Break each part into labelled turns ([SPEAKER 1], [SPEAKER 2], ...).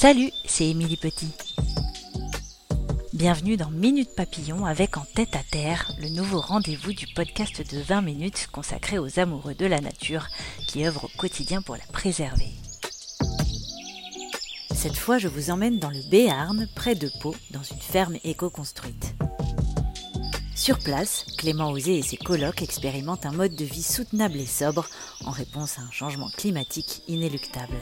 [SPEAKER 1] Salut, c'est Émilie Petit. Bienvenue dans Minute Papillon avec En tête à terre, le nouveau rendez-vous du podcast de 20 minutes consacré aux amoureux de la nature qui œuvrent au quotidien pour la préserver. Cette fois, je vous emmène dans le Béarn, près de Pau, dans une ferme éco-construite. Sur place, Clément Osé et ses colocs expérimentent un mode de vie soutenable et sobre en réponse à un changement climatique inéluctable.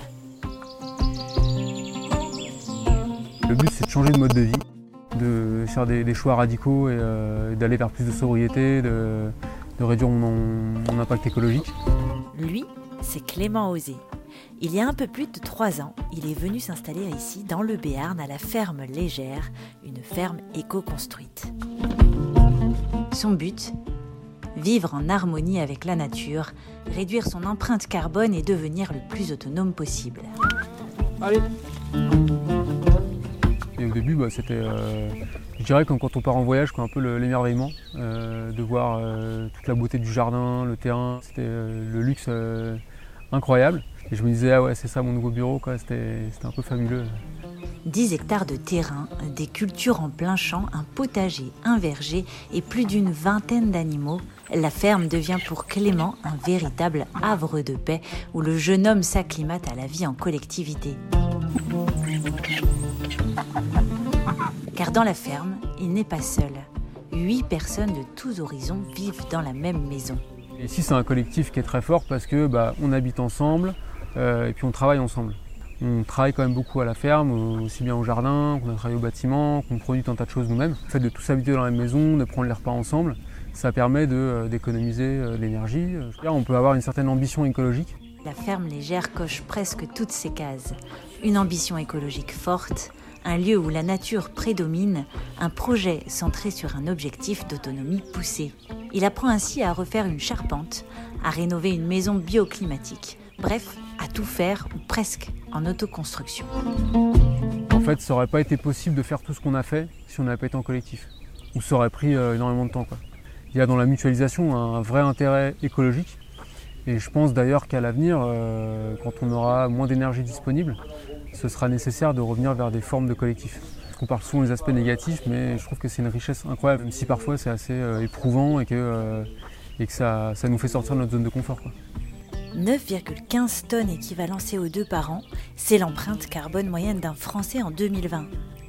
[SPEAKER 2] Le but, c'est de changer de mode de vie, de faire des, choix radicaux et euh, d'aller vers plus de sobriété, de, réduire mon, mon impact écologique.
[SPEAKER 1] Lui, c'est Clément Osé, il y a un peu plus de trois ans, il est venu s'installer ici, dans le Béarn, à la ferme Légère, une ferme éco-construite. Son but Vivre en harmonie avec la nature, réduire son empreinte carbone et devenir le plus autonome possible.
[SPEAKER 2] Allez Et au début, bah, c'était, euh, je dirais, comme quand on part en voyage, un peu l'émerveillement euh, de voir euh, toute la beauté du jardin, le terrain. C'était le luxe incroyable. Et je me disais, ah ouais, c'est ça mon nouveau bureau, quoi. C'était, un peu fabuleux.
[SPEAKER 1] 10 hectares de terrain, des cultures en plein champ, un potager, un verger et plus d'une vingtaine d'animaux, la ferme devient pour Clément un véritable havre de paix où le jeune homme s'acclimate à la vie en collectivité. Car dans la ferme, il n'est pas seul. Huit personnes de tous horizons vivent dans la même maison.
[SPEAKER 2] Ici, c'est un collectif qui est très fort parce que bah, on habite ensemble, euh, et puis on travaille ensemble. On travaille quand même beaucoup à la ferme, aussi bien au jardin, qu'on a travaillé au bâtiment, qu'on produit tant de choses nous-mêmes. Le fait de tous habiter dans la même maison, de prendre les repas ensemble, ça permet euh, d'économiser euh, l'énergie. On peut avoir une certaine ambition écologique.
[SPEAKER 1] La ferme légère coche presque toutes ces cases. Une ambition écologique forte, un lieu où la nature prédomine, un projet centré sur un objectif d'autonomie poussée. Il apprend ainsi à refaire une charpente, à rénover une maison bioclimatique, bref, à tout faire, ou presque, en autoconstruction.
[SPEAKER 2] En fait, ça n'aurait pas été possible de faire tout ce qu'on a fait si on n'avait pas été en collectif. Ou ça aurait pris euh, énormément de temps. Il y a dans la mutualisation un vrai intérêt écologique. Et je pense d'ailleurs qu'à l'avenir, euh, quand on aura moins d'énergie disponible, ce sera nécessaire de revenir vers des formes de collectif. On parle souvent des aspects négatifs, mais je trouve que c'est une richesse incroyable, même si parfois c'est assez euh, éprouvant et que, et que ça, ça, nous fait sortir de notre zone de confort.
[SPEAKER 1] 9,15 tonnes équivalent CO2 par an, c'est l'empreinte carbone moyenne d'un Français en 2020,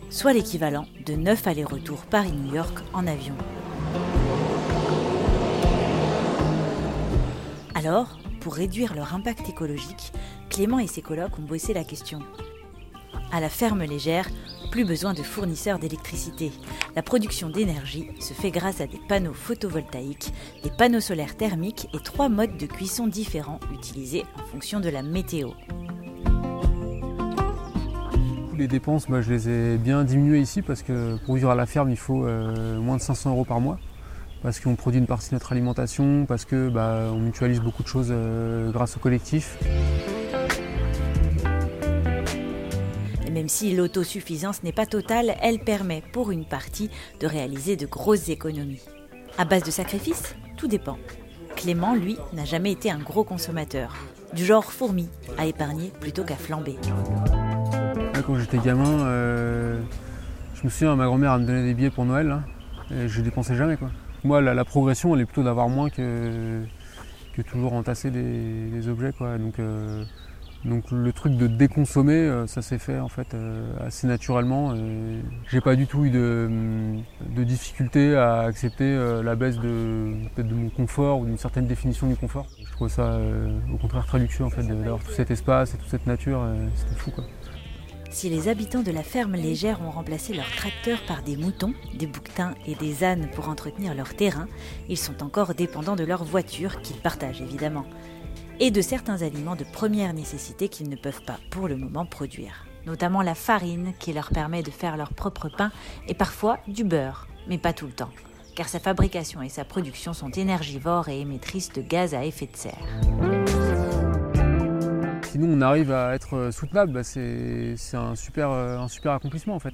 [SPEAKER 1] soit l'équivalent de 9 allers-retours Paris-New York en avion. Alors, pour réduire leur impact écologique, Clément et ses colocs ont bossé la question. À la ferme légère, plus besoin de fournisseurs d'électricité. La production d'énergie se fait grâce à des panneaux photovoltaïques, des panneaux solaires thermiques et trois modes de cuisson différents utilisés en fonction de la météo.
[SPEAKER 2] Les dépenses, bah, je les ai bien diminuées ici parce que pour vivre à la ferme, il faut euh, moins de 500 euros par mois parce qu'on produit une partie de notre alimentation, parce que bah, on mutualise beaucoup de choses euh, grâce au collectif.
[SPEAKER 1] Même si l'autosuffisance n'est pas totale, elle permet pour une partie de réaliser de grosses économies. À base de sacrifices, tout dépend. Clément, lui, n'a jamais été un gros consommateur, du genre fourmi, à épargner plutôt qu'à flamber.
[SPEAKER 2] Quand j'étais gamin, euh, je me souviens, ma grand-mère me donnait des billets pour Noël, hein, et je dépensais jamais. Quoi. Moi, la, progression, elle est plutôt d'avoir moins que, que toujours entasser des, objets. Quoi. Donc, euh, donc le truc de déconsommer, euh, ça s'est fait en fait euh, assez naturellement. J'ai pas du tout eu de, de difficulté à accepter euh, la baisse de, de mon confort ou d'une certaine définition du confort. Je trouve ça au contraire très luxueux en fait d'avoir tout cet espace et toute cette nature. C'était fou quoi.
[SPEAKER 1] Si les habitants de la ferme légère ont remplacé leurs tracteurs par des moutons, des bouquetins et des ânes pour entretenir leur terrain, ils sont encore dépendants de leur voiture qu'ils partagent évidemment. et de certains aliments de première nécessité qu'ils ne peuvent pas pour le moment produire, notamment la farine qui leur permet de faire leur propre pain et parfois du beurre, mais pas tout le temps, car sa fabrication et sa production sont énergivores et émettrices de gaz à effet de serre.
[SPEAKER 2] Nous on arrive à être soutenable, bah, c'est un super, un super accomplissement en fait.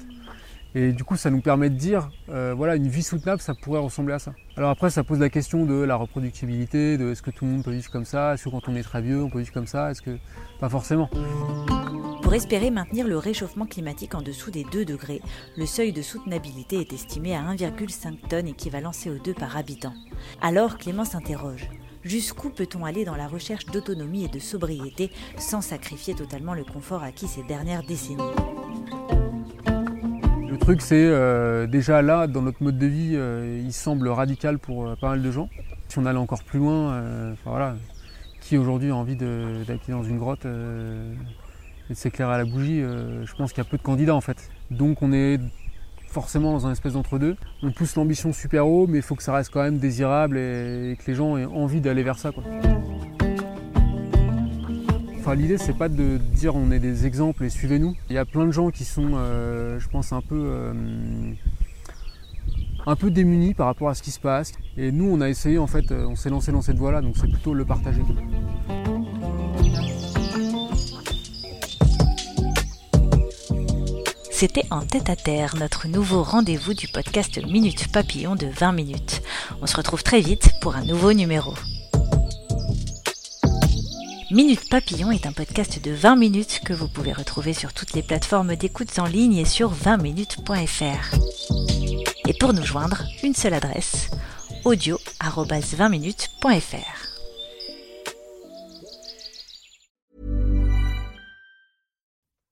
[SPEAKER 2] Et du coup, ça nous permet de dire, euh, voilà, une vie soutenable, ça pourrait ressembler à ça. Alors après, ça pose la question de la reproductibilité, de est-ce que tout le monde peut vivre comme ça, est-ce que quand on est très vieux, on peut vivre comme ça, est-ce que... Pas forcément.
[SPEAKER 1] Pour espérer maintenir le réchauffement climatique en dessous des 2 degrés, le seuil de soutenabilité est estimé à 1,5 tonnes équivalent CO2 par habitant. Alors Clément s'interroge. Jusqu'où peut-on aller dans la recherche d'autonomie et de sobriété sans sacrifier totalement le confort acquis ces dernières décennies
[SPEAKER 2] le truc, c'est euh, déjà là, dans notre mode de vie, euh, il semble radical pour euh, pas mal de gens. Si on allait encore plus loin, voilà, qui aujourd'hui a envie d'habiter dans une grotte et de s'éclairer à la bougie Je pense qu'il y a peu de candidats en fait. Donc on est forcément dans un espèce d'entre-deux. On pousse l'ambition super haut, mais il faut que ça reste quand même désirable et, que les gens aient envie d'aller vers ça. Quoi l'idée, c'est pas de dire on est des exemples et suivez-nous. Il y a plein de gens qui sont, euh, je pense, un peu, euh, un peu démunis par rapport à ce qui se passe. Et nous, on a essayé, en fait, euh, on s'est lancé dans cette voie-là, donc c'est plutôt le partager.
[SPEAKER 1] C'était en tête à terre, notre nouveau rendez-vous du podcast Minute Papillon de 20 minutes. On se retrouve très vite pour un nouveau numéro. Minute Papillon est un podcast de 20 minutes que vous pouvez retrouver sur toutes les plateformes d'écoute en ligne et sur 20minutes.fr. Et pour nous joindre, une seule adresse audio@20minutes.fr.